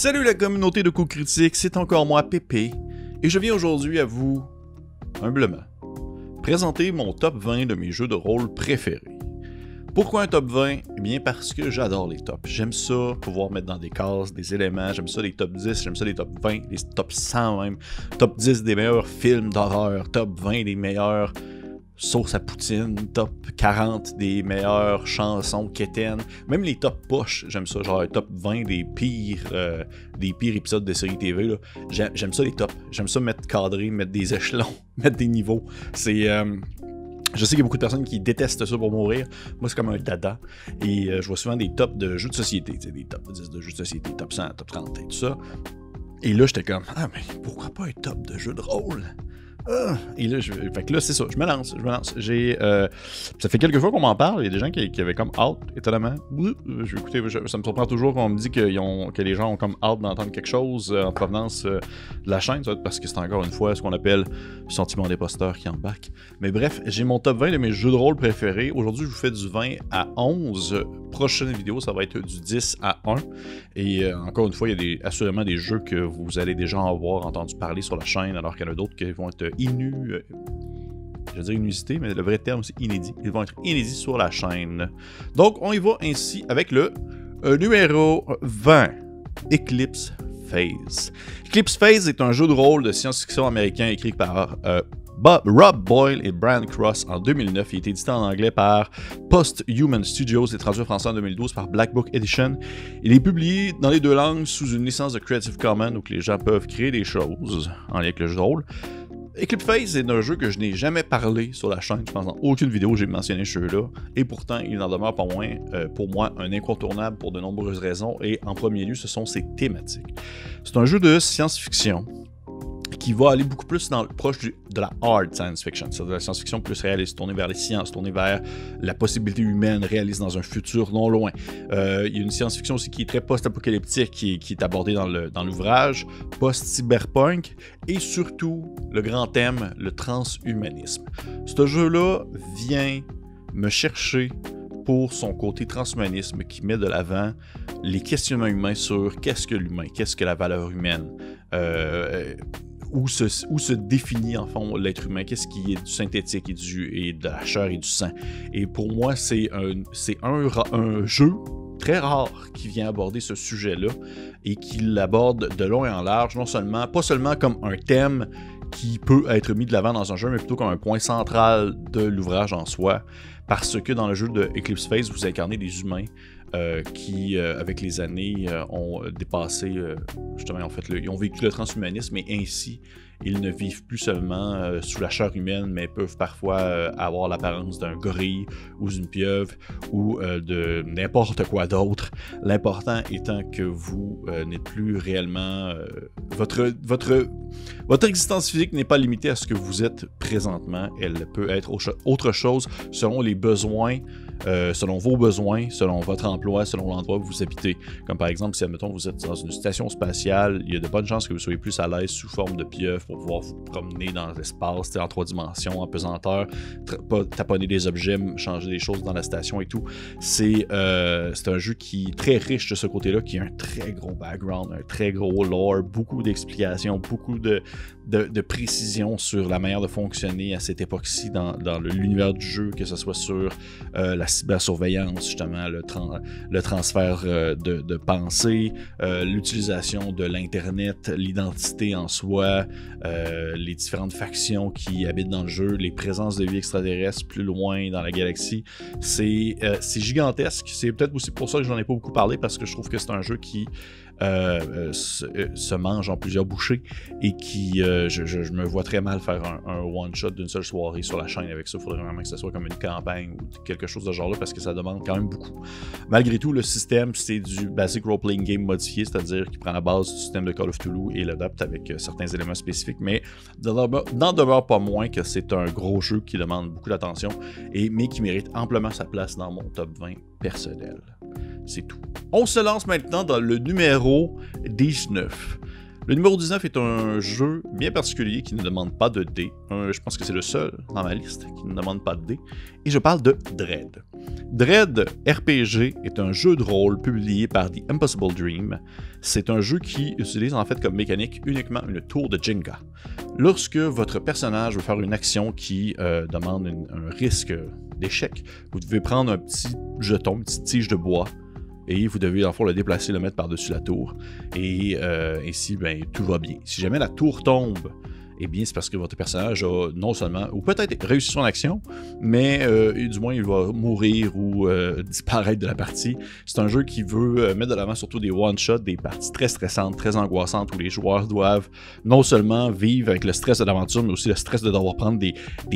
Salut la communauté de coups critiques, c'est encore moi Pépé, et je viens aujourd'hui à vous, humblement, présenter mon top 20 de mes jeux de rôle préférés. Pourquoi un top 20 Eh bien parce que j'adore les tops. J'aime ça, pouvoir mettre dans des cases des éléments, j'aime ça les top 10, j'aime ça les top 20, les top 100 même, top 10 des meilleurs films d'horreur, top 20 des meilleurs sauce à poutine, top 40 des meilleures chansons quétaines, même les top push, j'aime ça, genre top 20 des pires, euh, des pires épisodes de série TV. J'aime ça les tops, j'aime ça mettre cadré, mettre des échelons, mettre des niveaux. C'est euh, je sais qu'il y a beaucoup de personnes qui détestent ça pour mourir. Moi, c'est comme un dada. Et euh, je vois souvent des tops de jeux de société, des top 10 de jeux de société, top 100, top 30 et tout ça. Et là, j'étais comme, ah, mais pourquoi pas un top de jeu de rôle? Ah! et là, je, fait que là, c'est ça, je me lance, je me lance. J'ai, euh, ça fait quelques fois qu'on m'en parle, il y a des gens qui, avaient comme out, étonnamment. Je vais écouter, ça me surprend toujours quand on me dit ont, que les gens ont comme out d'entendre quelque chose euh, en provenance euh, de la chaîne, parce que c'est encore une fois ce qu'on appelle le sentiment d'imposteur qui embarque. Mais bref, j'ai mon top 20 de mes jeux de rôle préférés. Aujourd'hui, je vous fais du 20 à 11. Prochaine vidéo, ça va être du 10 à 1. Et encore une fois, il y a des, assurément des jeux que vous allez déjà avoir entendu parler sur la chaîne, alors qu'il y en a d'autres qui vont être inu... Euh, je veux dire inusité, mais le vrai terme c'est inédit. Ils vont être inédits sur la chaîne. Donc on y va ainsi avec le euh, numéro 20, Eclipse Phase. Eclipse Phase est un jeu de rôle de science-fiction américain écrit par euh, Rob Boyle et Brand Cross en 2009. Il été édité en anglais par Post-Human Studios et traduit en français en 2012 par Black Book Edition. Il est publié dans les deux langues sous une licence de Creative Commons où les gens peuvent créer des choses en lien avec le jeu de rôle. Eclipse Phase est un jeu que je n'ai jamais parlé sur la chaîne. Je pense dans aucune vidéo j'ai mentionné ce jeu-là. Et pourtant, il n'en demeure pas moins, euh, pour moi, un incontournable pour de nombreuses raisons. Et en premier lieu, ce sont ses thématiques. C'est un jeu de science-fiction qui va aller beaucoup plus dans proche de la hard science fiction, c'est de la science-fiction plus réaliste, tournée vers les sciences, tournée vers la possibilité humaine réaliste dans un futur non loin. Euh, il y a une science-fiction aussi qui est très post-apocalyptique, qui, est abordée dans l'ouvrage, post-cyberpunk, et surtout le grand thème, le transhumanisme. Ce jeu-là vient me chercher pour son côté transhumanisme qui met de l'avant les questionnements humains sur qu'est-ce que l'humain, qu'est-ce que la valeur humaine. Euh, où se, définit en fond l'être humain, qu'est-ce qui est du synthétique et, du, et de la chair et du sang? Et pour moi, c'est un, un, un jeu très rare qui vient aborder ce sujet-là et qui l'aborde de long et en large, non seulement, pas seulement comme un thème qui peut être mis de l'avant dans un jeu, mais plutôt comme un point central de l'ouvrage en soi. Parce que dans le jeu de Eclipse Phase, vous incarnez des humains euh, qui, euh, avec les années, euh, ont dépassé, justement, en fait, ils ont vécu le transhumanisme et ainsi, ils ne vivent plus seulement sous la chair humaine, mais peuvent parfois avoir l'apparence d'un gorille ou d'une pieuvre ou de n'importe quoi d'autre. L'important étant que vous n'êtes plus réellement... votre, votre, votre existence physique n'est pas limitée à ce que vous êtes présentement. Elle peut être autre chose selon les besoins euh, selon vos besoins, selon votre emploi, selon l'endroit où vous habitez. Comme par exemple, si admettons vous êtes dans une station spatiale, il y a de bonnes chances que vous soyez plus à l'aise sous forme de pieuvre pour pouvoir vous promener dans l'espace en trois dimensions, en pesanteur, taponner des objets, changer des choses dans la station et tout. Euh, c'est un jeu qui est très riche de ce côté-là, qui a un très gros background, un très gros lore, beaucoup d'explications, beaucoup de, de, précision sur la manière de fonctionner à cette époque-ci dans, dans l'univers du jeu, que ce soit sur euh, la cybersurveillance, justement, le, le transfert euh, de, de pensée, euh, l'utilisation de l'Internet, l'identité en soi, les différentes factions qui habitent dans le jeu, les présences de vie extraterrestres plus loin dans la galaxie. C'est gigantesque. C'est peut-être aussi pour ça que j'en ai pas beaucoup parlé, parce que je trouve que c'est un jeu qui euh, euh, euh, se, mange en plusieurs bouchées et qui, je, me vois très mal faire un, one-shot d'une seule soirée sur la chaîne avec ça. Il faudrait vraiment que ce soit comme une campagne ou quelque chose de genre-là parce que ça demande quand même beaucoup. Malgré tout, le système, c'est du basic role-playing game modifié, c'est-à-dire qui prend la base du système de Call of Toulouse et l'adapte avec certains éléments spécifiques, mais n'en demeure pas moins que c'est un gros jeu qui demande beaucoup d'attention, et mais qui mérite amplement sa place dans mon top 20 personnel. C'est tout. On se lance maintenant dans le numéro 19. Le numéro 19 est un jeu bien particulier qui ne demande pas de dés. je pense que c'est le seul dans ma liste qui ne demande pas de dés. Et je parle de Dread. Dread RPG est un jeu de rôle publié par The Impossible Dream. C'est un jeu qui utilise en fait comme mécanique uniquement une tour de Jenga. Lorsque votre personnage veut faire une action qui euh, demande un risque d'échec, vous devez prendre un petit jeton, une petite tige de bois et vous devez en le déplacer, le mettre par-dessus la tour. Et euh, ainsi, ben, tout va bien. Si jamais la tour tombe, eh bien, c'est parce que votre personnage a non seulement, ou peut-être réussi son action, mais euh, du moins il va mourir ou euh, disparaître de la partie. C'est un jeu qui veut euh, mettre de l'avant surtout des one-shots, des parties très stressantes, très angoissantes, où les joueurs doivent non seulement vivre avec le stress de l'aventure, mais aussi le stress de devoir prendre des,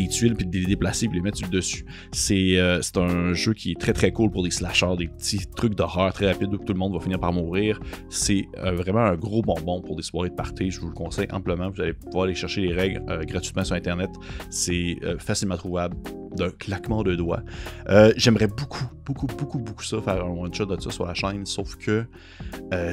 tuiles, puis de les déplacer, puis les mettre dessus. C'est un jeu qui est très très cool pour des slashers, des petits trucs d'horreur très rapides où tout le monde va finir par mourir. C'est vraiment un gros bonbon pour des soirées de party. Je vous le conseille amplement. Vous allez pouvoir aller chercher les règles euh, gratuitement sur Internet. C'est euh, facilement trouvable d'un claquement de doigts. Euh, j'aimerais beaucoup, beaucoup, beaucoup, beaucoup ça, faire un one-shot de ça sur la chaîne, sauf que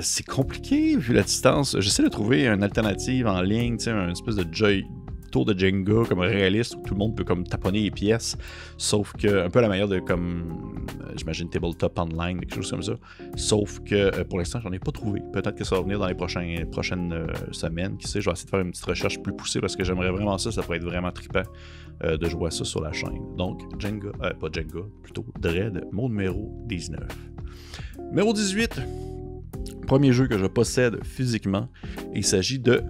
c'est compliqué vu la distance. J'essaie de trouver une alternative en ligne, un espèce de joy, tour de Jenga comme réaliste où tout le monde peut comme taponner les pièces, sauf que un peu à la manière de comme euh, j'imagine tabletop online, quelque chose comme ça. Sauf que euh, pour l'instant, j'en ai pas trouvé. Peut-être que ça va venir dans les prochaines, prochaines euh, semaines. Qui sait, je vais essayer de faire une petite recherche plus poussée parce que j'aimerais vraiment ça. Ça pourrait être vraiment trippant de jouer à ça sur la chaîne. Donc, Jenga, pas Jenga, plutôt Dread, mon numéro 19. Numéro 18, premier jeu que je possède physiquement. Il s'agit de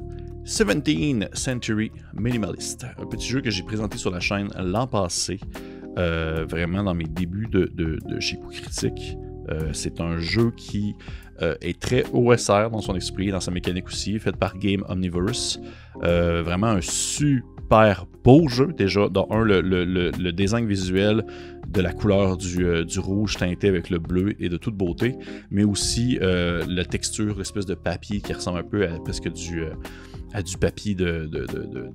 17th Century Minimalist, un petit jeu que j'ai présenté sur la chaîne l'an passé, euh, vraiment dans mes débuts de, chez Coup Critique. Euh, c'est un jeu qui euh, est très OSR dans son esprit, dans sa mécanique aussi, fait par Game Omniverse. vraiment un super beau jeu, déjà. Dans un, le, design visuel de la couleur du, rouge teinté avec le bleu et de toute beauté, mais aussi la texture, l'espèce de papier qui ressemble un peu à presque du à du papier de, de, de,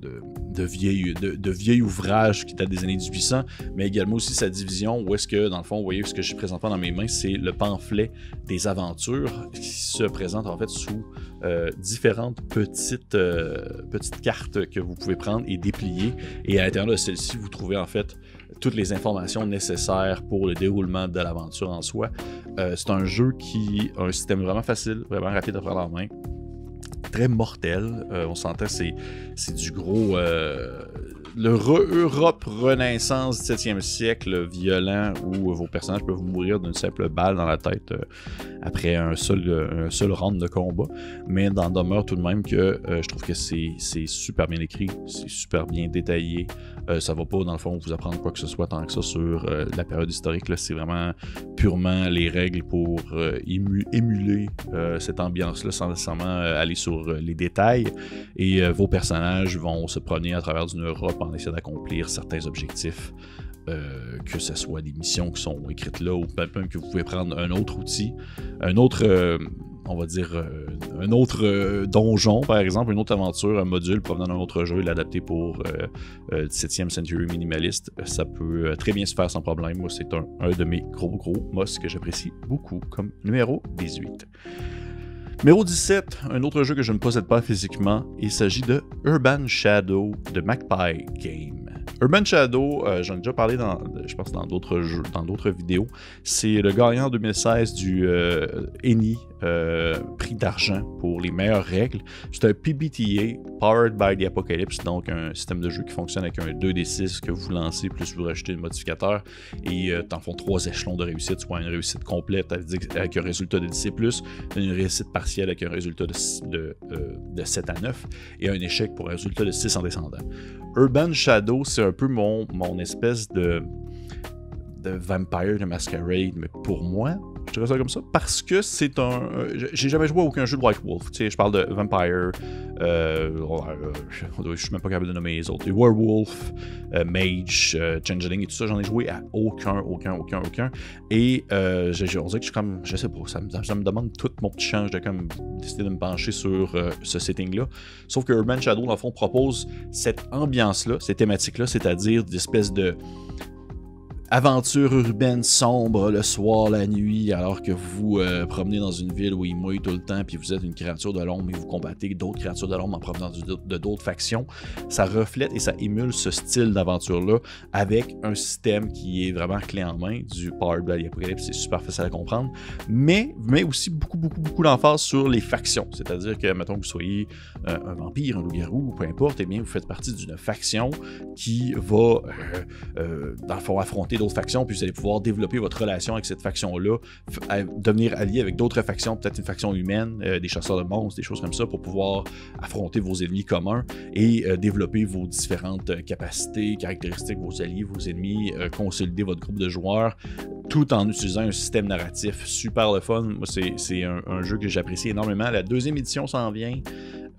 de vieil, ouvrage qui date des années 1800, mais également aussi sa division où est-ce que, dans le fond, vous voyez ce que j'ai présenté dans mes mains, c'est le pamphlet des aventures qui se présente en fait sous euh, différentes petites, euh, petites cartes que vous pouvez prendre et déplier. Et à l'intérieur de celle-ci, vous trouvez en fait toutes les informations nécessaires pour le déroulement de l'aventure en soi. Euh, c'est un jeu qui a un système vraiment facile, vraiment rapide à prendre en main très mortel. Euh, on s'entend, c'est, c'est du gros. Euh, le Europe Renaissance 17e siècle violent où vos personnages peuvent mourir d'une simple balle dans la tête euh, après un seul, un seul round de combat. Mais dans demeure tout de même que je trouve que c'est, super bien écrit, c'est super bien détaillé. ça va pas, dans le fond, vous apprendre quoi que ce soit tant que ça sur la période historique. C'est vraiment purement les règles pour émuler cette ambiance-là sans nécessairement aller sur euh, les détails et euh, vos personnages vont se promener à travers une Europe en d'accomplir certains objectifs. Euh, que ce soit des missions qui sont écrites là ou même que vous pouvez prendre un autre outil, un autre, on va dire, un autre donjon par exemple, une autre aventure, un module provenant d'un autre jeu, l'adapter pour 17e Century Minimalist, ça peut très bien se faire sans problème. Moi, c'est un, de mes gros gros mos que j'apprécie beaucoup comme numéro 18. Numéro 17, un autre jeu que je ne possède pas physiquement, il s'agit de Urban Shadow de Magpie Game. Urban Shadow, euh, j'en ai déjà parlé dans, je pense, dans d'autres dans d'autres vidéos. C'est le gagnant en 2016 du euh, ENI, euh, prix d'argent pour les meilleures règles. C'est un PBTA, Powered by the Apocalypse, donc un système de jeu qui fonctionne avec un 2d6 que vous lancez, plus vous rajoutez le modificateur, et t'en font trois échelons de réussite, soit une réussite complète avec un résultat de 10 plus, une réussite partielle avec un résultat de, de, de 7 à 9, et un échec pour un résultat de 6 en descendant. Urban Shadow, c'est un peu mon, espèce de, de Vampire de Masquerade, mais pour moi, dirais ça comme ça, parce que c'est un. Euh, j'ai jamais joué à aucun jeu de White Wolf. Tu sais, je parle de Vampire, euh, je suis même pas capable de nommer les autres. Werewolf, euh, Mage, Changeling et tout ça, j'en ai joué à aucun, aucun, aucun, aucun. Et on dirait que je suis comme, je sais pas, ça me, ça me demande tout mon petit change de comme décider de me pencher sur ce setting-là. Sauf que Urban Shadow, dans le fond, propose cette ambiance-là, cette thématique-là, c'est-à-dire d'espèces de aventure urbaine sombre le soir, la nuit, alors que vous euh, promenez dans une ville où il mouille tout le temps, puis vous êtes une créature de l'ombre et vous combattez d'autres créatures de l'ombre en provenant de d'autres factions. Ça reflète et ça émule ce style d'aventure-là avec un système qui est vraiment clé en main du Power Blood Apocalypse. C'est super facile à comprendre, mais met aussi beaucoup, beaucoup, beaucoup d'emphase sur les factions. C'est-à-dire que, mettons que vous soyez euh, un vampire, un loup-garou, peu importe, eh bien, vous faites partie d'une faction qui va, euh, dans le fond, affronter d'autres factions, puis vous allez pouvoir développer votre relation avec cette faction-là, devenir allié avec d'autres factions, peut-être une faction humaine, euh, des chasseurs de monstres, des choses comme ça, pour pouvoir affronter vos ennemis communs et euh, développer vos différentes euh, capacités, caractéristiques, vos alliés, vos ennemis, consolider votre groupe de joueurs, tout en utilisant un système narratif super le fun. Moi, c'est un, un, jeu que j'apprécie énormément. La deuxième édition s'en vient.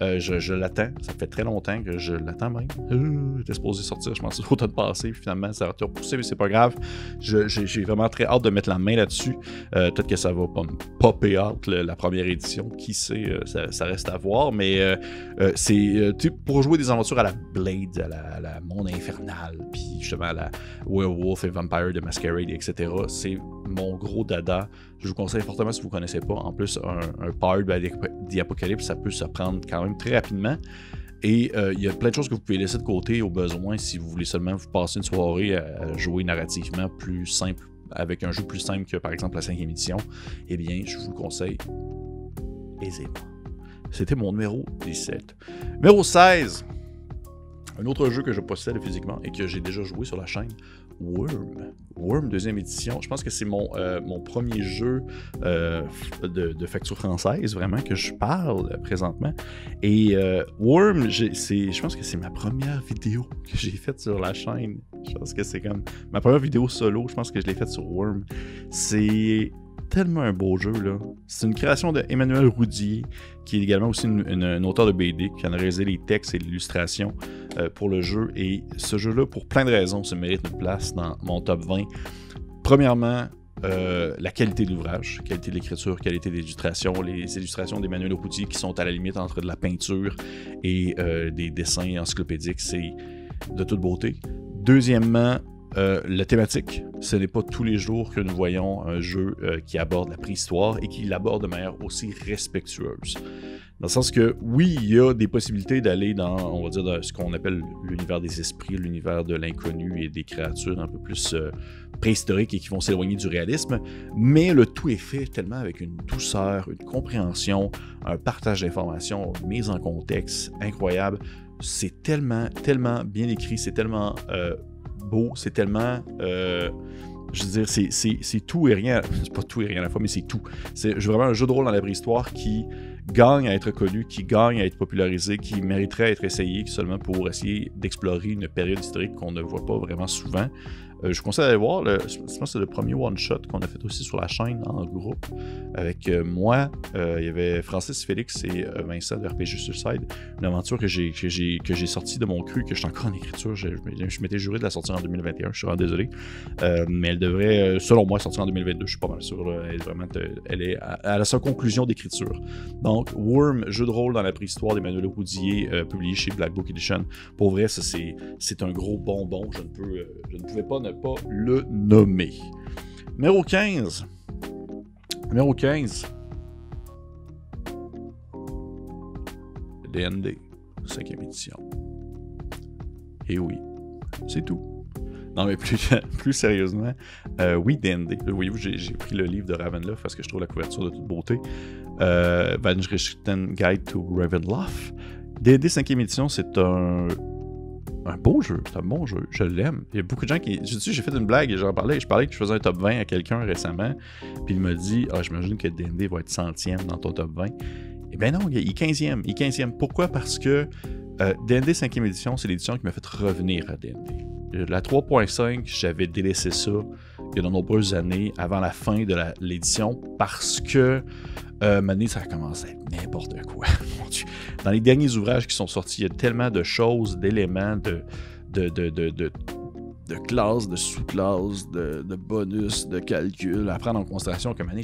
Euh, je, l'attends. Ça fait très longtemps que je l'attends même. Euh, J'étais supposé sortir, je pense, l'automne passé. Puis finalement, ça a été repoussé, mais c'est pas grave. J'ai vraiment très hâte de mettre la main là-dessus. Euh, peut-être que ça va pas me popper out la première édition. Qui sait, ça, reste à voir. Mais c'est pour jouer des aventures à la Blade, à la, Monde Infernal, puis justement à la Werewolf et Vampire de Masquerade, etc. C'est mon gros dada. Je vous conseille fortement si vous ne connaissez pas. En plus, un, Power d'Apocalypse, ça peut se prendre quand même très rapidement. Et euh, il y a plein de choses que vous pouvez laisser de côté au besoin si vous voulez seulement vous passer une soirée à jouer narrativement plus simple, avec un jeu plus simple que par exemple la cinquième édition. Eh bien, je vous le conseille aisément. C'était mon numéro 17. Numéro 16. Un autre jeu que je possède physiquement et que j'ai déjà joué sur la chaîne, Worm. Worm, deuxième édition. Je pense que c'est mon, euh, premier jeu euh, de, facture française, vraiment, que je parle présentement. Et euh, Worm, je pense que c'est ma première vidéo que j'ai faite sur la chaîne. Je pense que c'est comme ma première vidéo solo. Je pense que je l'ai faite sur Worm. C'est tellement un beau jeu. là. C'est une création de Emmanuel Roudier, qui est également aussi un auteur de BD, qui a réalisé les textes et l'illustration euh, pour le jeu. Et ce jeu-là, pour plein de raisons, se mérite une place dans mon top 20. Premièrement, euh, la qualité de l'ouvrage, qualité de l'écriture, qualité de l'illustration, les illustrations d'Emmanuel Roudier qui sont à la limite entre de la peinture et euh, des dessins encyclopédiques, c'est de toute beauté. Deuxièmement, euh, la thématique, ce n'est pas tous les jours que nous voyons un jeu euh, qui aborde la préhistoire et qui l'aborde de manière aussi respectueuse. Dans le sens que, oui, il y a des possibilités d'aller dans, on va dire, ce qu'on appelle l'univers des esprits, l'univers de l'inconnu et des créatures un peu plus euh, préhistoriques et qui vont s'éloigner du réalisme, mais le tout est fait tellement avec une douceur, une compréhension, un partage d'informations, mise en contexte incroyable. C'est tellement, tellement bien écrit, c'est tellement c'est tellement. Euh, je veux dire, c'est tout et rien. C'est pas tout et rien à la fois, mais c'est tout. C'est vraiment un jeu de rôle dans la vraie histoire qui gagne à être connu, qui gagne à être popularisé, qui mériterait à être essayé seulement pour essayer d'explorer une période historique qu'on ne voit pas vraiment souvent. Euh, je vous conseille d'aller voir, je c'est le premier one-shot qu'on a fait aussi sur la chaîne en groupe. Avec euh, moi, euh, il y avait Francis Félix et Vincent de RPG Suicide. Une aventure que j'ai, que sortie de mon cru, que je suis encore en écriture. Je, m'étais juré de la sortir en 2021, je suis vraiment désolé. mais elle devrait, selon moi, sortir en 2022, je suis pas mal sûr. Elle est est à, sa conclusion d'écriture. Donc, Worm, jeu de rôle dans la préhistoire d'Emmanuel Roudier, publié chez Black Book Edition. Pour vrai, ça, c'est, c'est un gros bonbon. Je ne, peux, je ne pouvais pas pas le nommer. Numéro 15. Numéro 15. DND, cinquième édition. Et oui, c'est tout. Non, mais plus, plus sérieusement, euh, oui, DND. Voyez-vous, j'ai pris le livre de Ravenloft parce que je trouve la couverture de toute beauté. Euh, Guide to Ravenloft. D&D 5e édition, c'est un un beau jeu, c'est un bon jeu, je l'aime. Il y a beaucoup de gens qui. J'ai fait une blague et j'en parlais. Je parlais que je faisais un top 20 à quelqu'un récemment, puis il m'a dit Ah, j'imagine que DND va être centième dans ton top 20. Eh bien non, il est 15e. Il est 15e. Pourquoi? Parce que euh, DND 5e édition, c'est l'édition qui m'a fait revenir à DND. La 3.5, j'avais délaissé ça il y a de nombreuses années avant la fin de l'édition parce que euh, ça a commencé à être n'importe quoi. Dans les derniers ouvrages qui sont sortis, il y a tellement de choses, d'éléments, de, de, de, de classes, de sous-classes, de, bonus, de calcul à prendre en considération que année,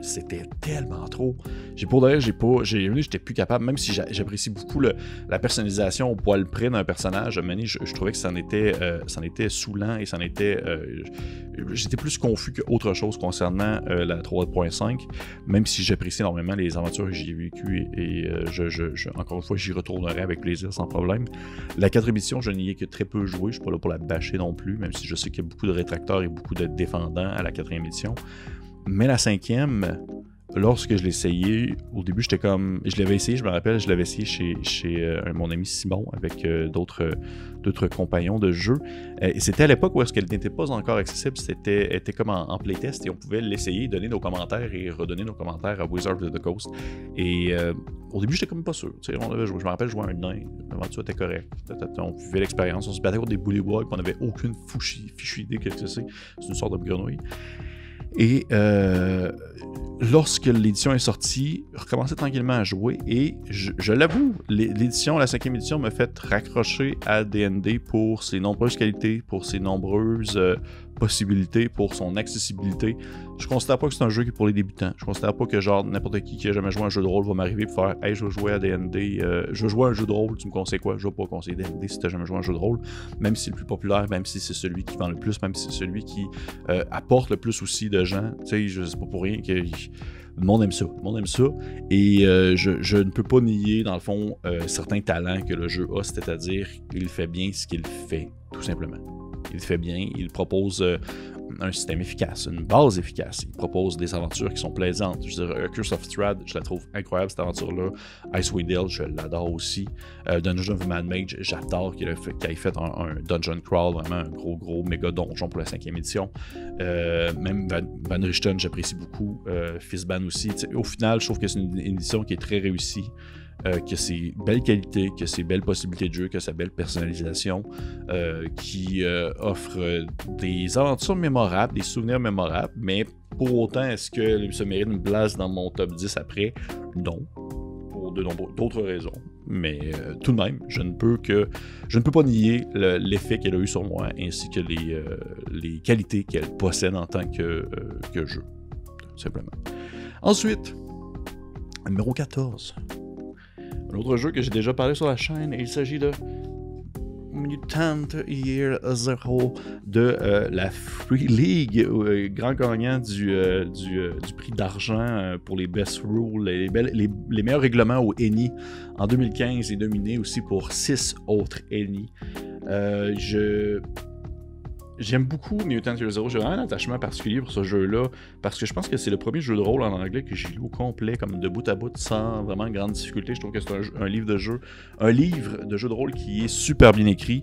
c'était tellement trop. J'ai pour d'ailleurs, j'ai pas, j'ai j'étais plus capable, même si j'apprécie beaucoup la personnalisation au poil près d'un personnage. Mané, je, trouvais que ça en était, euh, était saoulant et ça était, euh, j'étais plus confus qu'autre chose concernant euh, la 3.5, même si j'apprécie énormément les aventures que j'ai vécues et, je, je, encore une fois, j'y retournerai avec plaisir sans problème. La 4 édition, je n'y ai que très peu joué, je suis pas là pour la bâcher non plus, même si je sais qu'il y a beaucoup de rétracteurs et beaucoup de défendants à la quatrième édition. Mais la cinquième, lorsque je l'ai essayé, au début, j'étais comme. Je l'avais essayé, je me rappelle, je l'avais essayé chez, chez euh, mon ami Simon avec euh, d'autres, d'autres compagnons de jeu. Euh, et c'était à l'époque où est-ce qu'elle n'était pas encore accessible, c'était était comme en, playtest et on pouvait l'essayer, donner nos commentaires et redonner nos commentaires à Wizard of the Coast. Et au début, j'étais comme pas sûr. On avait joué, je me rappelle jouer un nain, l'aventure était correcte. On vivait l'expérience, on se battait contre des et on n'avait aucune fichue idée que c'est. C'est une sorte de grenouille. Et euh, lorsque l'édition est sortie, recommencer tranquillement à jouer. Et je, l'avoue, l'édition, la cinquième édition, m'a fait raccrocher à DND pour ses nombreuses qualités, pour ses nombreuses euh, possibilités, pour son accessibilité. Je considère pas que c'est un jeu qui est pour les débutants. Je considère pas que genre n'importe qui qui a jamais joué à un jeu de rôle va m'arriver pour faire Hey, je veux jouer à DND, euh, je veux jouer à un jeu de rôle, tu me conseilles quoi? Je vais pas conseiller DND si t'as jamais joué à un jeu de rôle, même si c'est le plus populaire, même si c'est celui qui vend le plus, même si c'est celui qui euh, apporte le plus aussi de gens. Tu sais, je sais pas pour rien que monde aime ça. Monde aime ça. Et euh, je, ne peux pas nier, dans le fond, certains talents que le jeu a, c'est-à-dire qu'il fait bien ce qu'il fait, tout simplement. Il fait bien, il propose un système efficace, une base efficace. Il propose des aventures qui sont plaisantes. Je veux dire, Curse of Thread, je la trouve incroyable cette aventure-là. Icewind Dale, je l'adore aussi. Euh, Dungeon of Mad Mage, j'adore qu'il ait fait, un, dungeon crawl, vraiment un gros, gros méga donjon pour la cinquième édition. Euh, même Van, Richten, j'apprécie beaucoup. Euh, aussi. au final, je trouve que c'est une édition qui est très réussie. Euh, que ses belles qualités, que ses belles possibilités de jeu, que sa belle personnalisation, euh, qui euh, offre des aventures mémorables, des souvenirs mémorables, mais pour autant, est-ce que ça mérite une place dans mon top 10 après? Non. Pour d'autres raisons. Mais tout de même, je ne peux que je ne peux pas nier l'effet qu'elle a eu sur moi ainsi que les, qualités qu'elle possède en tant que, que jeu. Simplement. Ensuite, numéro 14. Un autre jeu que j'ai déjà parlé sur la chaîne, il s'agit de Mutant Year Zero de euh, la Free League, euh, grand gagnant du, euh, du, prix d'argent pour les best rules, les, les, meilleurs règlements au ENI en 2015 et dominé aussi pour six autres ENI. je J'aime beaucoup Mutant Year Zero. J'ai vraiment un attachement particulier pour ce jeu-là parce que je pense que c'est le premier jeu de rôle en anglais que j'ai lu au complet, comme de bout à bout, sans vraiment grande difficulté. Je trouve que c'est un, livre de jeu, un livre de jeu de rôle qui est super bien écrit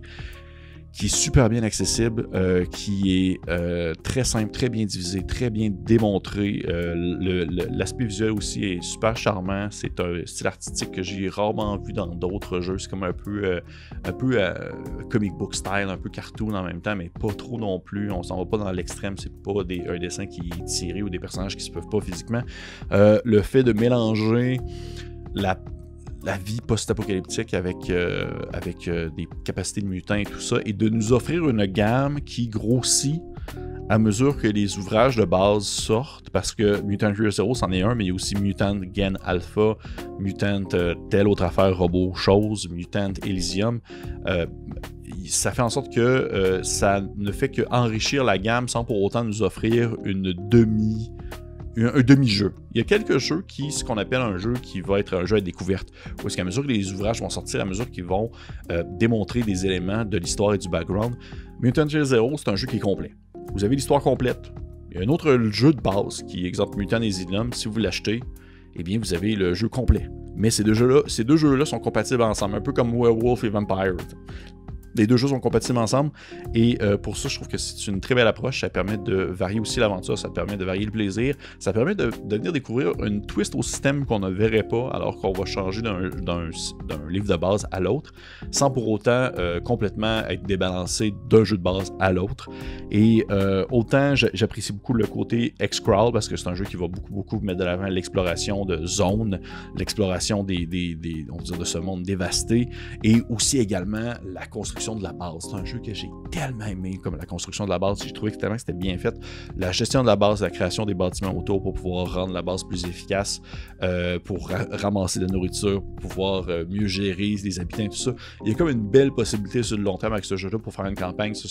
qui est super bien accessible, euh, qui est euh, très simple, très bien divisé, très bien démontré. Euh, l'aspect visuel aussi est super charmant. C'est un style artistique que j'ai rarement vu dans d'autres jeux. C'est comme un peu, un peu comic book style, un peu cartoon en même temps, mais pas trop non plus. On s'en va pas dans l'extrême. C'est pas un dessin qui est tiré ou des personnages qui se peuvent pas physiquement. le fait de mélanger la la vie post-apocalyptique avec, euh, euh, des capacités de mutants et tout ça, et de nous offrir une gamme qui grossit à mesure que les ouvrages de base sortent, parce que Mutant Year Zero, c'en est un, mais il y a aussi Mutant Gen Alpha, Mutant euh, telle autre affaire, robot chose, Mutant Elysium. ça fait en sorte que ça ne fait qu'enrichir la gamme sans pour autant nous offrir une demi- un, demi-jeu. Il y a quelques jeux qui, ce qu'on appelle un jeu qui va être un jeu à découverte, où est-ce qu'à mesure que les ouvrages vont sortir, à mesure qu'ils vont euh, démontrer des éléments de l'histoire et du background, Mutant Year Zero, c'est un jeu qui est complet. Vous avez l'histoire complète. Il y a un autre jeu de base, qui exemple Mutant Asylum, si vous l'achetez, eh bien vous avez le jeu complet. Mais ces deux jeux-là, ces deux jeux-là sont compatibles ensemble, un peu comme Werewolf et Vampire. Les deux jeux sont compatibles ensemble. Et euh, pour ça, je trouve que c'est une très belle approche. Ça permet de varier aussi l'aventure, ça permet de varier le plaisir, ça permet de, venir découvrir une twist au système qu'on ne verrait pas alors qu'on va changer d'un livre de base à l'autre, sans pour autant euh, complètement être débalancé d'un jeu de base à l'autre. Et euh, autant j'apprécie beaucoup le côté X-Crawl parce que c'est un jeu qui va beaucoup, beaucoup mettre de l'avant l'exploration de zones, l'exploration des, de ce monde dévasté et aussi également la construction de la base. C'est un jeu que j'ai tellement aimé, comme la construction de la base. J'ai trouvé que tellement c'était bien fait. La gestion de la base, la création des bâtiments autour pour pouvoir rendre la base plus efficace, euh, pour ramasser de la nourriture, pour pouvoir euh, mieux gérer les habitants, tout ça. Il y a comme une belle possibilité sur le long terme avec ce jeu-là pour faire une campagne. Ça,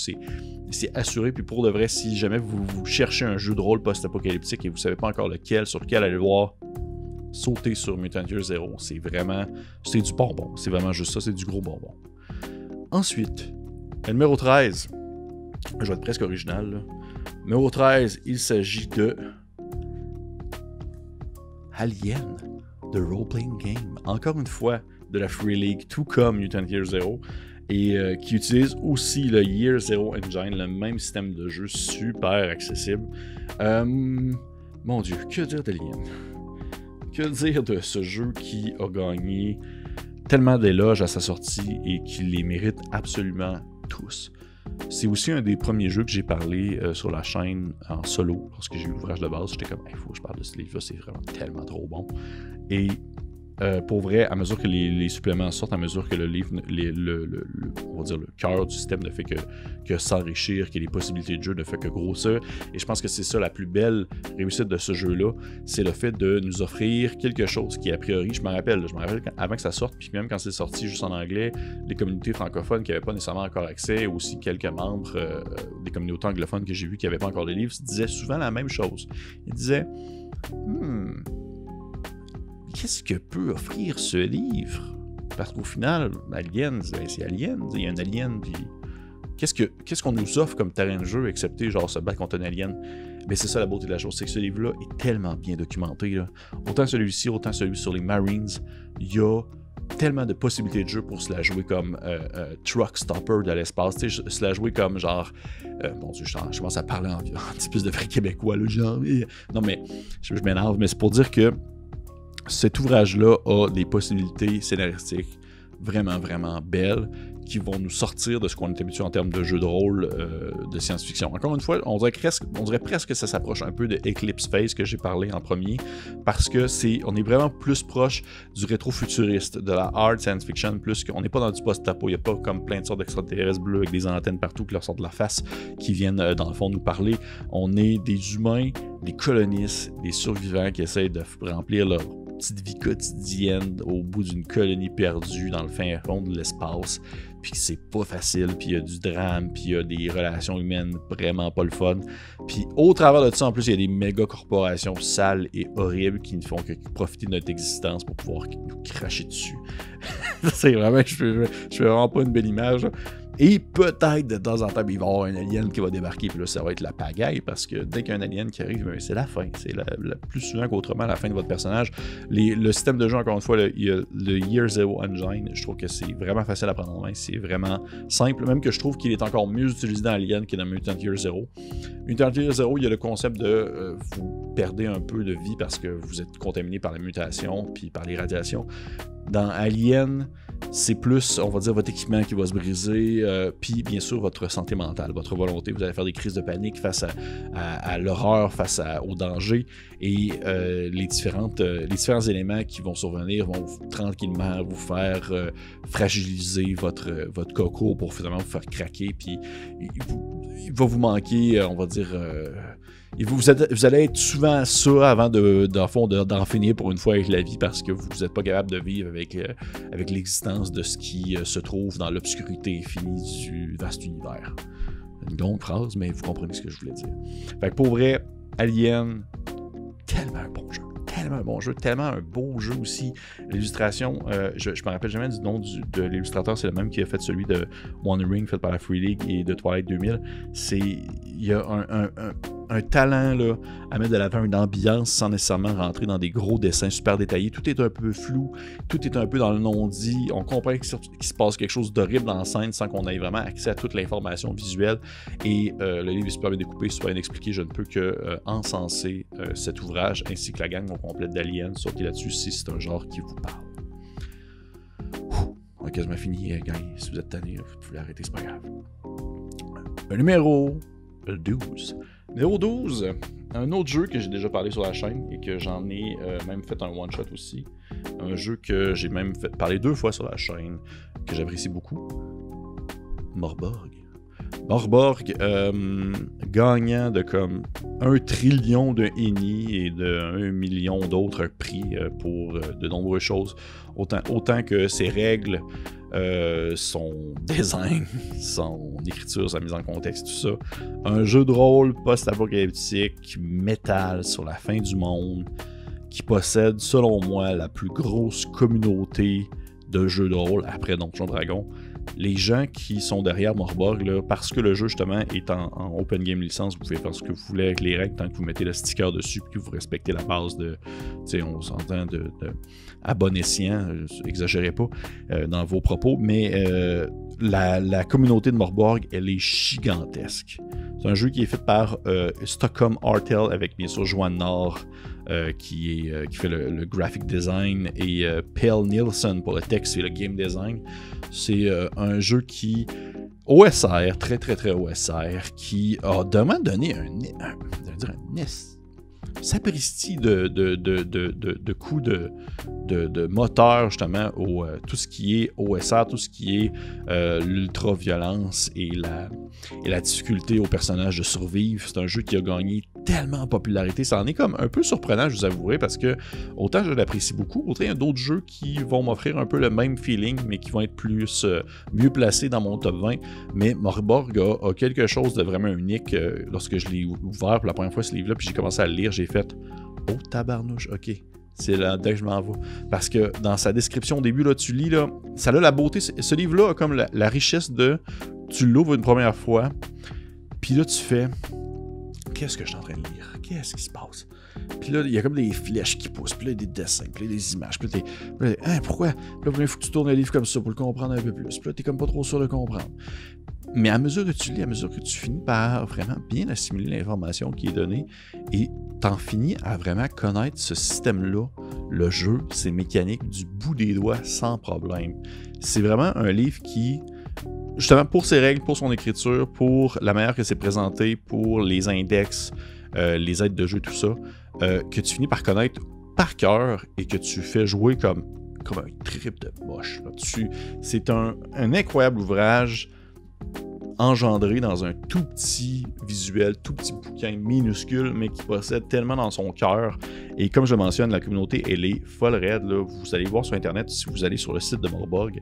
c'est assuré. Puis pour de vrai, si jamais vous, cherchez un jeu de rôle post-apocalyptique et vous savez pas encore lequel, sur lequel aller voir, sauter sur Mutant Year Zero. C'est vraiment. C'est du bonbon. C'est vraiment juste ça, c'est du gros bonbon. Ensuite, numéro 13. Je vais être presque original. Numéro 13, il s'agit de. Alien, The Role Playing Game. Encore une fois, de la Free League, tout comme Mutant Year Zero. Et euh, qui utilise aussi le Year Zero Engine, le même système de jeu super accessible. Euh, mon dieu, que dire d'Alien? Que dire de ce jeu qui a gagné tellement d'éloges à sa sortie et qui les mérite absolument tous? C'est aussi un des premiers jeux que j'ai parlé euh, sur la chaîne en solo lorsque j'ai eu l'ouvrage de base. J'étais comme, il faut que je parle de ce livre-là, c'est vraiment tellement trop bon. Et euh, pour vrai, à mesure que les, suppléments sortent, à mesure que le livre, le, on va dire le cœur du système ne fait que, s'enrichir, que les possibilités de jeu ne fait que grossir. Et je pense que c'est ça la plus belle réussite de ce jeu-là, c'est le fait de nous offrir quelque chose qui, a priori, je me rappelle, je me rappelle avant que ça sorte, puis même quand c'est sorti juste en anglais, les communautés francophones qui n'avaient pas nécessairement encore accès, aussi quelques membres euh, des communautés anglophones que j'ai vus qui n'avaient pas encore de livres, disaient souvent la même chose. Ils disaient, hmm, qu'est-ce que peut offrir ce livre? Parce qu'au final, Aliens, ben, c'est Aliens, il y a un alien, puis qu'est-ce qu'on nous offre comme terrain de jeu, excepté genre se battre contre un alien? Mais c'est ça la beauté de la chose, c'est que ce livre-là est tellement bien documenté. Autant celui-ci, autant celui sur les Marines, il y a tellement de possibilités de jeu pour se la jouer comme euh, euh, truck stopper de l'espace, se la jouer comme genre, euh, bon Dieu, je, commence à parler un petit peu de vrai québécois, là, genre, non mais je m'énerve, mais c'est pour dire que cet ouvrage-là a des possibilités scénaristiques vraiment, vraiment belles qui vont nous sortir de ce qu'on est habitué en termes de jeux de rôle euh, de science-fiction. Encore une fois, on dirait, presque, on dirait presque que ça s'approche un peu de Eclipse Phase que j'ai parlé en premier, parce que c'est, on est vraiment plus proche du rétro-futuriste, de la hard science-fiction, plus qu'on n'est pas dans du post-apo, il n'y a pas comme plein de sortes d'extraterrestres bleus avec des antennes partout qui leur sortent de la face, qui viennent euh, dans le fond nous parler. On est des humains, des colonistes, des survivants qui essayent de remplir leur petite vie quotidienne au bout d'une colonie perdue dans le fin fond de l'espace, puis c'est pas facile, puis il y a du drame, puis il y a des relations humaines vraiment pas le fun. Puis au travers de ça, en plus, il y a des méga corporations sales et horribles qui ne font que profiter de notre existence pour pouvoir nous cracher dessus. c'est vraiment, je fais vraiment pas une belle image. Et peut-être de temps en temps, il va y avoir un alien qui va débarquer, puis là, ça va être la pagaille, parce que dès qu'un alien qui arrive, ben, c'est la fin. C'est plus souvent qu'autrement la fin de votre personnage. le système de jeu, encore une fois, le, le Year Zero Engine, je trouve que c'est vraiment facile à prendre en main. C'est vraiment simple, même que je trouve qu'il est encore mieux utilisé dans Alien que dans Mutant Year Zero. Mutant Year Zero, il y a le concept de euh, vous perdez un peu de vie parce que vous êtes contaminé par la mutation puis par les radiations. Dans Alien, c'est plus, on va dire, votre équipement qui va se briser, euh, puis bien sûr votre santé mentale, votre volonté. Vous allez faire des crises de panique face à, l'horreur, face au danger, et euh, les, différentes, euh, les différents éléments qui vont survenir vont tranquillement vous faire fragiliser votre, votre coco pour finalement vous faire craquer, puis il va vous manquer, on va dire vous, allez être souvent ça avant d'en finir pour une fois avec la vie parce que vous n'êtes pas capable de vivre avec, euh, avec l'existence de ce qui euh, se trouve dans l'obscurité infinie du vaste univers. Une longue phrase, mais vous comprenez ce que je voulais dire. Fait que pour vrai, Alien, tellement un bon jeu tellement un bon jeu, tellement un beau jeu aussi. L'illustration, euh, je, je me rappelle jamais du nom de l'illustrateur, c'est le même qui a fait celui de One Ring fait par la Free League et de Twilight 2000. C'est, il y a un talent là, à mettre de l'avant une ambiance sans nécessairement rentrer dans des gros dessins super détaillés. Tout est un peu flou, tout est un peu dans le non-dit. On comprend qu'il se passe quelque chose d'horrible la scène sans qu'on ait vraiment accès à toute l'information visuelle. Et euh, le livre est super bien découpé, super bien expliqué. Je ne peux que euh, encenser cet ouvrage ainsi que la gang au complet d'Aliens. Sautez là-dessus si c'est un genre qui vous parle. on a quasiment fini, gang. Si vous êtes tanné, vous pouvez arrêter, c'est pas grave. Un numéro 12. Numéro 12, un autre jeu que j'ai déjà parlé sur la chaîne et que j'en ai euh, même fait un one-shot aussi. Un jeu que j'ai même fait parler deux fois sur la chaîne, que j'apprécie beaucoup. Morborg. Morborg, euh, gagnant de comme un trillion de Eni et de un million d'autres prix euh, pour euh, de nombreuses choses, autant, autant que ses règles, son design, son écriture, sa mise en contexte, tout ça. Un jeu de rôle post-apocalyptique, métal sur la fin du monde, qui possède, selon moi, la plus grosse communauté de jeux de rôle après Donjon Dragon les gens qui sont derrière Morborg, parce que le jeu justement est en, open game licence, vous pouvez faire ce que vous voulez avec les règles tant que vous mettez le sticker dessus et que vous respectez la base de, on s'entend de, de bon escient, euh, exagérez pas euh, dans vos propos, mais euh, la, communauté de Morborg, elle est gigantesque. C'est un jeu qui est fait par Stockholm Artel avec bien sûr Joanne Nord, euh, euh, qui fait le, graphic design, et euh, Pale Nielsen pour le texte et le game design. C'est un jeu qui. OSR, très très très OSR, qui a demandé donné un, un, un, un sapristi de, de, de, de, de coups de, de, moteur justement au tout ce qui est OSR, tout ce qui est l'ultra-violence et la, et la difficulté aux personnages de survivre. C'est un jeu qui a gagné tellement en popularité. Ça en est comme un peu surprenant, je vous avouerai, parce que autant je l'apprécie beaucoup, autant il y a d'autres jeux qui vont m'offrir un peu le même feeling, mais qui vont être plus euh, mieux placés dans mon top 20. Mais Morborg a, quelque chose de vraiment unique. lorsque je l'ai ouvert pour la première fois ce livre-là, puis j'ai commencé à le lire, j'ai fait Oh tabarnouche, ok. C'est là que je m'en vais. Parce que dans sa description au début, là, tu lis, là, ça a la beauté. Ce livre-là a comme la, richesse de. Tu l'ouvres une première fois, puis là, tu fais. Qu'est-ce que je suis en train de lire? Qu'est-ce qui se passe? Puis là, il y a comme des flèches qui poussent, puis là, des dessins, puis là, des images. Puis là. Hein, pourquoi? Puis là, il faut que tu tournes le livre comme ça pour le comprendre un peu plus. Puis là, t'es comme pas trop sûr de comprendre. Mais à mesure que tu lis, à mesure que tu finis par vraiment bien assimiler l'information qui est donnée et t'en finis à vraiment connaître ce système-là, le jeu, ses mécaniques du bout des doigts sans problème. C'est vraiment un livre qui, justement pour ses règles, pour son écriture, pour la manière que c'est présenté, pour les index, euh, les aides de jeu, tout ça, euh, que tu finis par connaître par cœur et que tu fais jouer comme, comme un trip de moche. C'est un, un incroyable ouvrage engendré dans un tout petit visuel, tout petit bouquin minuscule, mais qui possède tellement dans son cœur. Et comme je mentionne, la communauté, elle est folle raide. Là. Vous allez voir sur Internet, si vous allez sur le site de Morborg,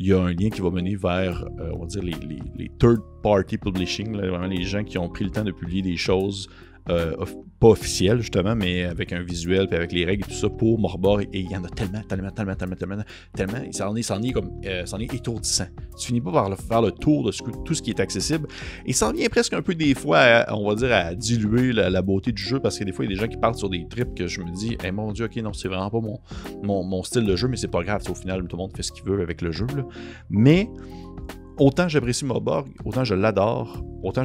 il y a un lien qui va mener vers, euh, on va dire, les, les, third-party publishing, vraiment les gens qui ont pris le temps de publier des choses euh, pas officiel justement, mais avec un visuel, puis avec les règles et tout ça pour Morbor. Et il y en a tellement, tellement, tellement, tellement, tellement, tellement. Ça en est, est comme, euh, est étourdissant. Tu finis pas par faire le tour de tout ce qui est accessible. Et ça en vient presque un peu des fois, on va dire, à diluer la, beauté du jeu, parce que des fois, il y a des gens qui partent sur des trips que je me dis, hey, mon dieu, ok, non, c'est vraiment pas mon, mon, mon, style de jeu, mais c'est pas grave. Au final, tout le monde fait ce qu'il veut avec le jeu. Là. Mais autant j'apprécie Morborg, autant je l'adore, autant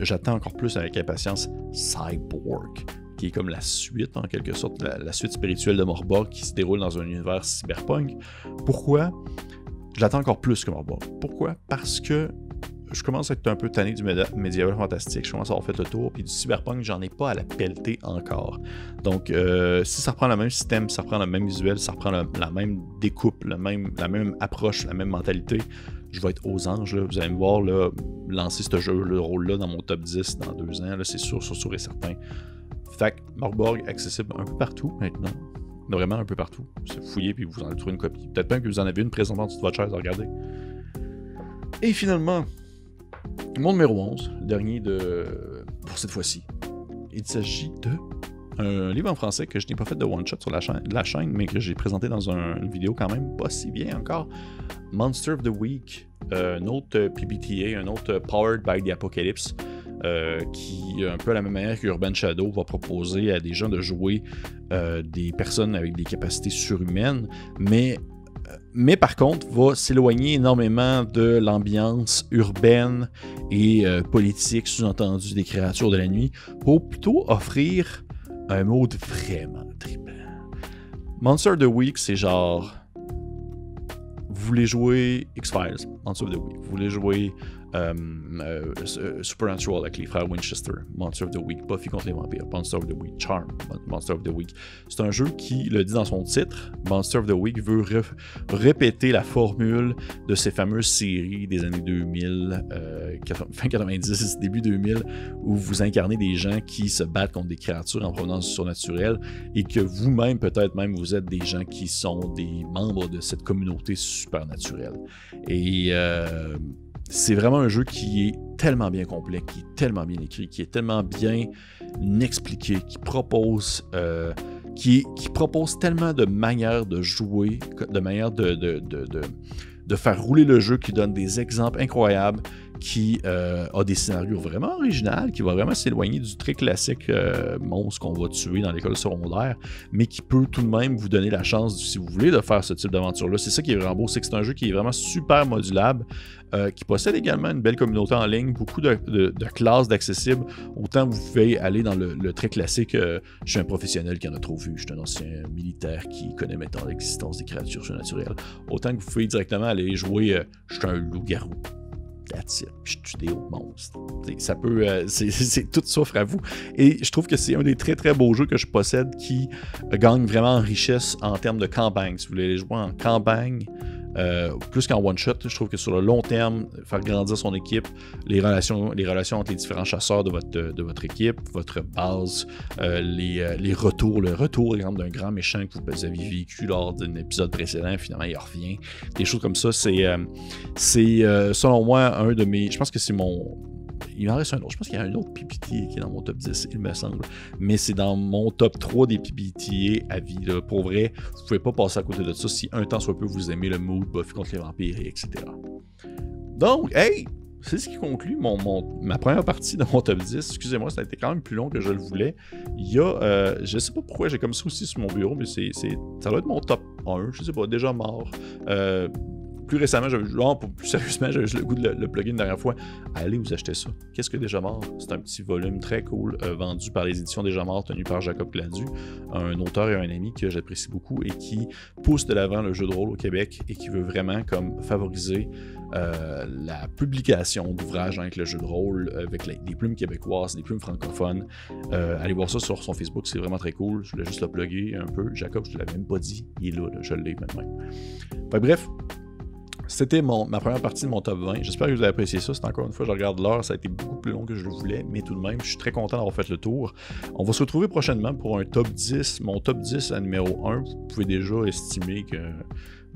j'attends encore plus avec impatience Cyborg, qui est comme la suite, en quelque sorte, la, suite spirituelle de Morborg qui se déroule dans un univers cyberpunk. Pourquoi? Je l'attends encore plus que Morborg. Pourquoi? Parce que je commence à être un peu tanné du médiéval fantastique, je commence à avoir fait le tour, puis du cyberpunk, j'en ai pas à la pelleter encore. Donc, euh, si ça reprend le même système, ça reprend le même visuel, ça reprend la, même découpe, la même approche, la même mentalité, je vais être aux anges. Vous allez me voir là, lancer ce jeu, le rôle-là dans mon top 10 dans deux ans. C'est sûr, sûr, sûr et certain. Fait Morborg accessible un peu partout maintenant. Vraiment un peu partout. C'est fouillé puis vous en avez une copie. Peut-être même que vous en avez une présentement sur votre chaise à regarder. Et finalement, mon numéro 11, le dernier de pour cette fois-ci. Il s'agit de un livre en français que je n'ai pas fait de one-shot sur la, chaîne, mais que j'ai présenté dans une vidéo quand même pas si bien encore. Monster of the Week, euh, un autre PBTA, un autre Powered by the Apocalypse, euh, qui, un peu à la même manière qu'Urban Shadow, va proposer à des gens de jouer euh, des personnes avec des capacités surhumaines, mais mais par contre va s'éloigner énormément de l'ambiance urbaine et politique sous-entendu des créatures de la nuit pour plutôt offrir un mode vraiment trippant. Monster of the Week, c'est genre. Vous voulez jouer X-Files, Monster of the Week. Vous voulez jouer Supernatural avec les frères Winchester, Monster of the Week, Buffy contre les vampires, Monster of the Week, Charm, Monster of the Week. C'est un jeu qui, le dit dans son titre, Monster of the Week veut répéter la formule de ces fameuses séries des années 2000, fin 90, début 2000, où vous incarnez des gens qui se battent contre des créatures en provenance surnaturelle et que vous-même, peut-être même, vous êtes des gens qui sont des membres de cette communauté supernaturelle. Et euh, c'est vraiment un jeu qui est tellement bien complet, qui est tellement bien écrit, qui est tellement bien expliqué, qui propose, euh, qui, propose tellement de manières de jouer, de manières de, faire rouler le jeu, qui donne des exemples incroyables, qui euh, a des scénarios vraiment originaux, qui va vraiment s'éloigner du très classique euh, monstre qu'on va tuer dans l'école secondaire, mais qui peut tout de même vous donner la chance, si vous voulez, de faire ce type d'aventure-là. C'est ça qui est vraiment beau, c'est que c'est un jeu qui est vraiment super modulable, euh, qui possède également une belle communauté en ligne, beaucoup de, classes d'accessibles. Autant vous pouvez aller dans le, très classique, je suis un professionnel qui en a trop vu, je suis un ancien militaire qui connaît maintenant l'existence des créatures surnaturelles. Autant que vous pouvez directement aller jouer, je suis un loup-garou that's je tue des autres monstres. Ça peut. Euh, c'est, tout s'offre à vous. Et je trouve que c'est un des très très beaux jeux que je possède qui gagne vraiment en richesse en termes de campagne. Si vous voulez les jouer en campagne, euh, plus qu'en one shot, je trouve que sur le long terme, faire grandir son équipe, les relations, entre les différents chasseurs de votre, équipe, votre base, euh, les, les, retours, le retour d'un grand méchant que vous aviez vécu lors d'un épisode précédent, finalement il revient, des choses comme ça, c'est, c'est selon moi un de mes, je pense que c'est mon il en reste un autre. Je pense qu'il y a un autre PPTA qui est dans mon top 10, il me semble. Mais c'est dans mon top 3 des PPTA à vie. Pour vrai, vous pouvez pas passer à côté de ça si un temps soit peu vous aimez le mood Buffy contre les vampires, etc. Donc, hey! C'est ce qui conclut mon, ma première partie de mon top 10. Excusez-moi, ça a été quand même plus long que je le voulais. Il y a, euh, je sais pas pourquoi j'ai comme ça aussi sur mon bureau, mais c'est, ça doit être mon top 1, je sais pas, déjà mort. Euh, plus récemment, j'avais, plus sérieusement, j'avais le goût de le, plugger une dernière fois. Allez vous achetez ça. Qu'est-ce que Déjà Mort? C'est un petit volume très cool euh, vendu par les éditions Déjà Mort, tenu par Jacob Gladu, un auteur et un ami que j'apprécie beaucoup et qui pousse de l'avant le jeu de rôle au Québec et qui veut vraiment comme favoriser euh, la publication d'ouvrages avec le jeu de rôle, avec des plumes québécoises, des plumes francophones. Euh, allez voir ça sur son Facebook, c'est vraiment très cool. Je voulais juste le plugger un peu. Jacob, je ne l'avais même pas dit. Il est là, je l'ai maintenant. bref, c'était ma première partie de mon top 20. J'espère que vous avez apprécié ça. C'est encore une fois, je regarde l'heure, ça a été beaucoup plus long que je le voulais, mais tout de même, je suis très content d'avoir fait le tour. On va se retrouver prochainement pour un top 10. Mon top 10 à numéro 1, vous pouvez déjà estimer que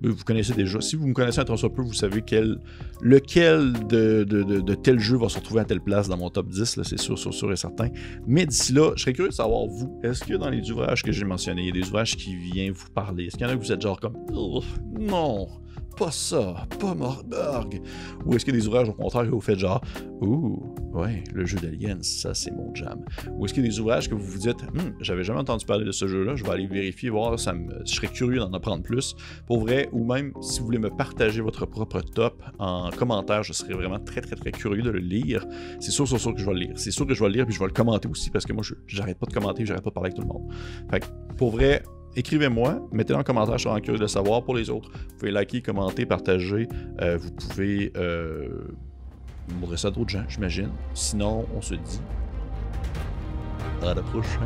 vous connaissez déjà. Si vous me connaissez un tant peu, vous savez quel, lequel de, de, tel jeu va se retrouver à telle place dans mon top 10, c'est sûr, sûr, sûr et certain. Mais d'ici là, je serais curieux de savoir, vous, est-ce que dans les ouvrages que j'ai mentionnés, il y a des ouvrages qui viennent vous parler? Est-ce qu'il y en a que vous êtes genre comme, non, pas ça, pas Morborg. Ou est-ce qu'il y a des ouvrages au contraire que vous faites genre, ouh, ouais, le jeu d'Aliens, ça c'est mon jam. Ou est-ce qu'il y a des ouvrages que vous vous dites, hum, j'avais jamais entendu parler de ce jeu-là, je vais aller vérifier, voir, ça me... je serais curieux d'en apprendre plus. Pour vrai, ou même si vous voulez me partager votre propre top en commentaire, je serais vraiment très très très curieux de le lire. C'est sûr, sûr, sûr que je vais le lire. C'est sûr que je vais le lire puis je vais le commenter aussi parce que moi, j'arrête pas de commenter, j'arrête pas de parler avec tout le monde. Fait que, pour vrai, écrivez-moi, mettez-le en commentaire, je serai curieux de savoir. Pour les autres, vous pouvez liker, commenter, partager. Euh, vous pouvez euh, montrer ça à d'autres gens, j'imagine. Sinon, on se dit à la prochaine.